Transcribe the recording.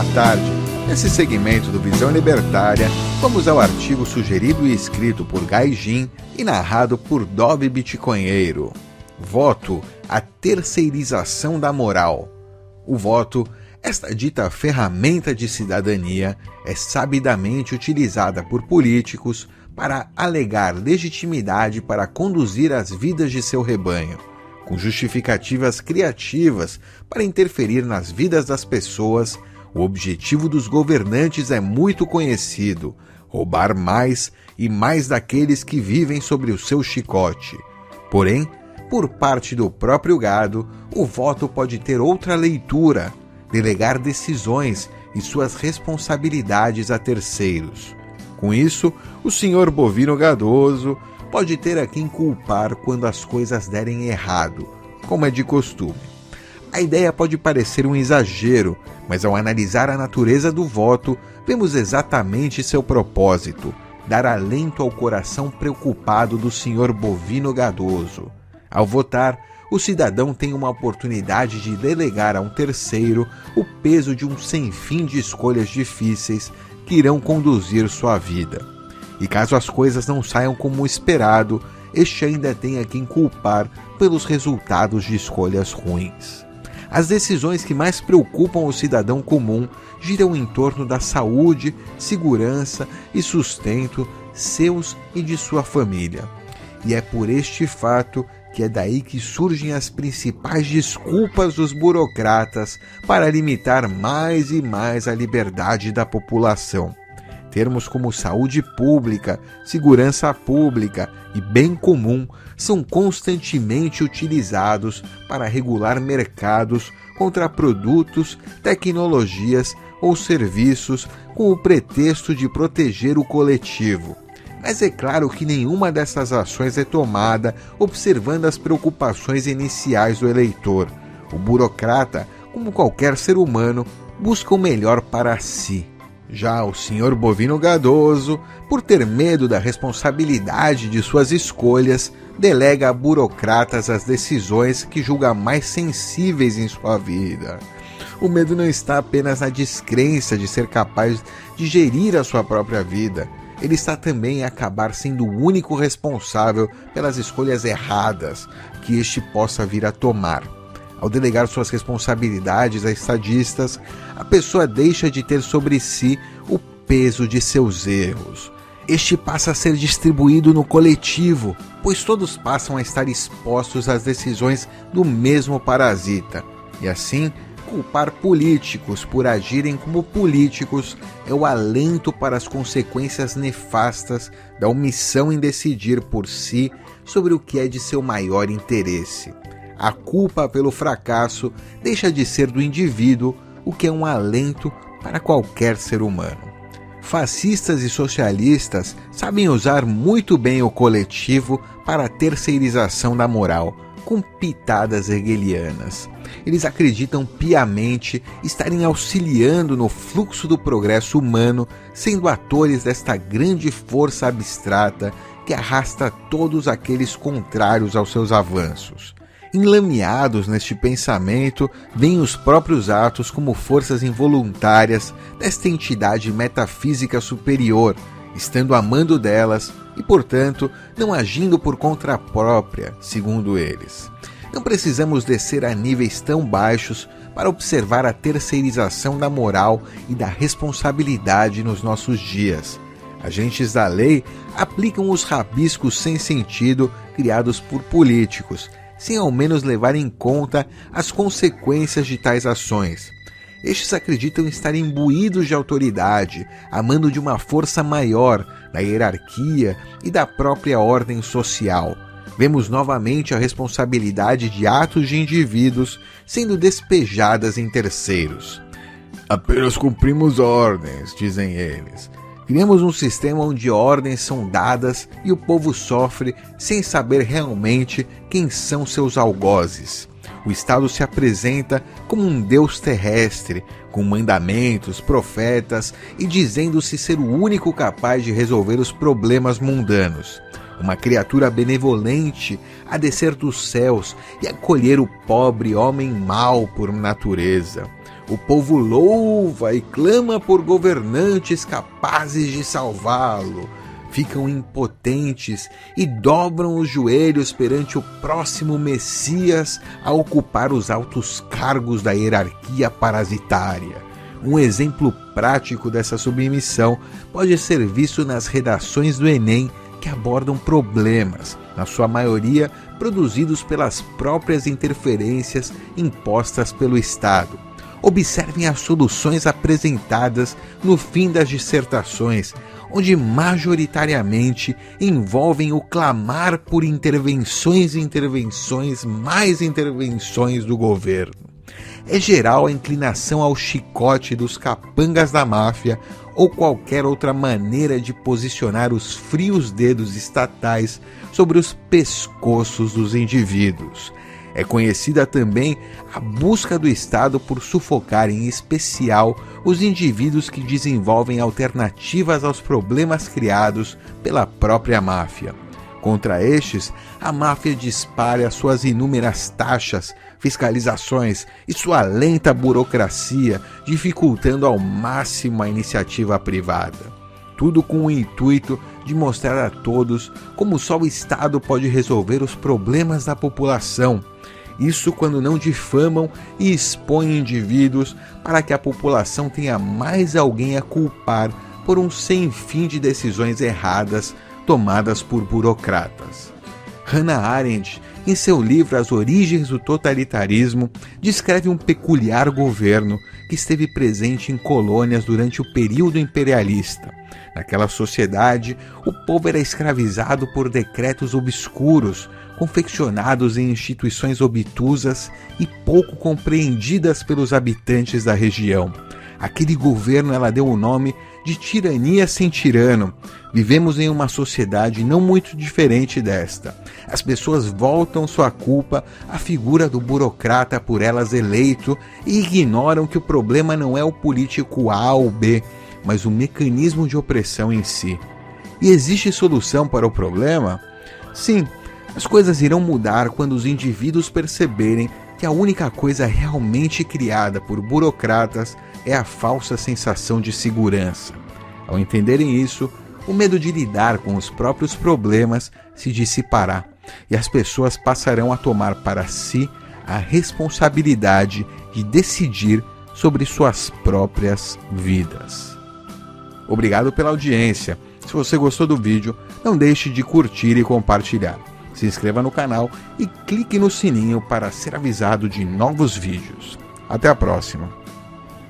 Boa tarde. Nesse segmento do Visão Libertária, vamos ao artigo sugerido e escrito por Gaijin e narrado por Dove Bitcoinheiro. Voto, a terceirização da moral. O voto, esta dita ferramenta de cidadania, é sabidamente utilizada por políticos para alegar legitimidade para conduzir as vidas de seu rebanho com justificativas criativas para interferir nas vidas das pessoas, o objetivo dos governantes é muito conhecido: roubar mais e mais daqueles que vivem sobre o seu chicote. Porém, por parte do próprio gado, o voto pode ter outra leitura, delegar decisões e suas responsabilidades a terceiros. Com isso, o senhor bovino gadoso pode ter a quem culpar quando as coisas derem errado, como é de costume. A ideia pode parecer um exagero, mas ao analisar a natureza do voto, vemos exatamente seu propósito: dar alento ao coração preocupado do senhor bovino gadoso. Ao votar, o cidadão tem uma oportunidade de delegar a um terceiro o peso de um sem fim de escolhas difíceis que irão conduzir sua vida. E caso as coisas não saiam como esperado, este ainda tem a quem culpar pelos resultados de escolhas ruins. As decisões que mais preocupam o cidadão comum giram em torno da saúde, segurança e sustento seus e de sua família. E é por este fato que é daí que surgem as principais desculpas dos burocratas para limitar mais e mais a liberdade da população. Termos como saúde pública, segurança pública e bem comum são constantemente utilizados para regular mercados contra produtos, tecnologias ou serviços com o pretexto de proteger o coletivo. Mas é claro que nenhuma dessas ações é tomada observando as preocupações iniciais do eleitor. O burocrata, como qualquer ser humano, busca o melhor para si. Já o senhor bovino gadoso, por ter medo da responsabilidade de suas escolhas, delega a burocratas as decisões que julga mais sensíveis em sua vida. O medo não está apenas na descrença de ser capaz de gerir a sua própria vida, ele está também em acabar sendo o único responsável pelas escolhas erradas que este possa vir a tomar. Ao delegar suas responsabilidades a estadistas, a pessoa deixa de ter sobre si o peso de seus erros. Este passa a ser distribuído no coletivo, pois todos passam a estar expostos às decisões do mesmo parasita. E assim, culpar políticos por agirem como políticos é o alento para as consequências nefastas da omissão em decidir por si sobre o que é de seu maior interesse a culpa pelo fracasso deixa de ser do indivíduo, o que é um alento para qualquer ser humano. Fascistas e socialistas sabem usar muito bem o coletivo para a terceirização da moral, com pitadas hegelianas. Eles acreditam piamente estarem auxiliando no fluxo do progresso humano, sendo atores desta grande força abstrata que arrasta todos aqueles contrários aos seus avanços. Enlameados neste pensamento, veem os próprios atos como forças involuntárias desta entidade metafísica superior, estando amando delas e, portanto, não agindo por conta própria, segundo eles. Não precisamos descer a níveis tão baixos para observar a terceirização da moral e da responsabilidade nos nossos dias. Agentes da lei aplicam os rabiscos sem sentido criados por políticos sem ao menos levar em conta as consequências de tais ações. Estes acreditam estar imbuídos de autoridade, amando de uma força maior, da hierarquia e da própria ordem social. Vemos novamente a responsabilidade de atos de indivíduos sendo despejadas em terceiros. Apenas cumprimos ordens, dizem eles. Criamos um sistema onde ordens são dadas e o povo sofre sem saber realmente quem são seus algozes. O Estado se apresenta como um Deus terrestre, com mandamentos, profetas e dizendo-se ser o único capaz de resolver os problemas mundanos. Uma criatura benevolente a descer dos céus e acolher o pobre homem mau por natureza O povo louva e clama por governantes capazes de salvá-lo. Ficam impotentes e dobram os joelhos perante o próximo Messias a ocupar os altos cargos da hierarquia parasitária. Um exemplo prático dessa submissão pode ser visto nas redações do Enem que abordam problemas, na sua maioria produzidos pelas próprias interferências impostas pelo Estado observem as soluções apresentadas no fim das dissertações, onde majoritariamente envolvem o clamar por intervenções intervenções, mais intervenções do governo. É geral a inclinação ao chicote dos capangas da máfia ou qualquer outra maneira de posicionar os frios dedos estatais sobre os pescoços dos indivíduos. É conhecida também a busca do Estado por sufocar, em especial, os indivíduos que desenvolvem alternativas aos problemas criados pela própria máfia. Contra estes, a máfia dispara suas inúmeras taxas, fiscalizações e sua lenta burocracia, dificultando ao máximo a iniciativa privada. Tudo com o intuito de mostrar a todos como só o Estado pode resolver os problemas da população isso quando não difamam e expõem indivíduos para que a população tenha mais alguém a culpar por um sem fim de decisões erradas tomadas por burocratas. Hannah Arendt, em seu livro As Origens do Totalitarismo, descreve um peculiar governo que esteve presente em colônias durante o período imperialista. Naquela sociedade, o povo era escravizado por decretos obscuros, confeccionados em instituições obtusas e pouco compreendidas pelos habitantes da região. Aquele governo ela deu o nome de tirania sem tirano. Vivemos em uma sociedade não muito diferente desta. As pessoas voltam sua culpa à figura do burocrata por elas eleito e ignoram que o problema não é o político A ou B, mas o mecanismo de opressão em si. E existe solução para o problema? Sim, as coisas irão mudar quando os indivíduos perceberem que a única coisa realmente criada por burocratas é a falsa sensação de segurança. Ao entenderem isso, o medo de lidar com os próprios problemas se dissipará e as pessoas passarão a tomar para si a responsabilidade de decidir sobre suas próprias vidas. Obrigado pela audiência. Se você gostou do vídeo, não deixe de curtir e compartilhar se inscreva no canal e clique no sininho para ser avisado de novos vídeos. Até a próxima!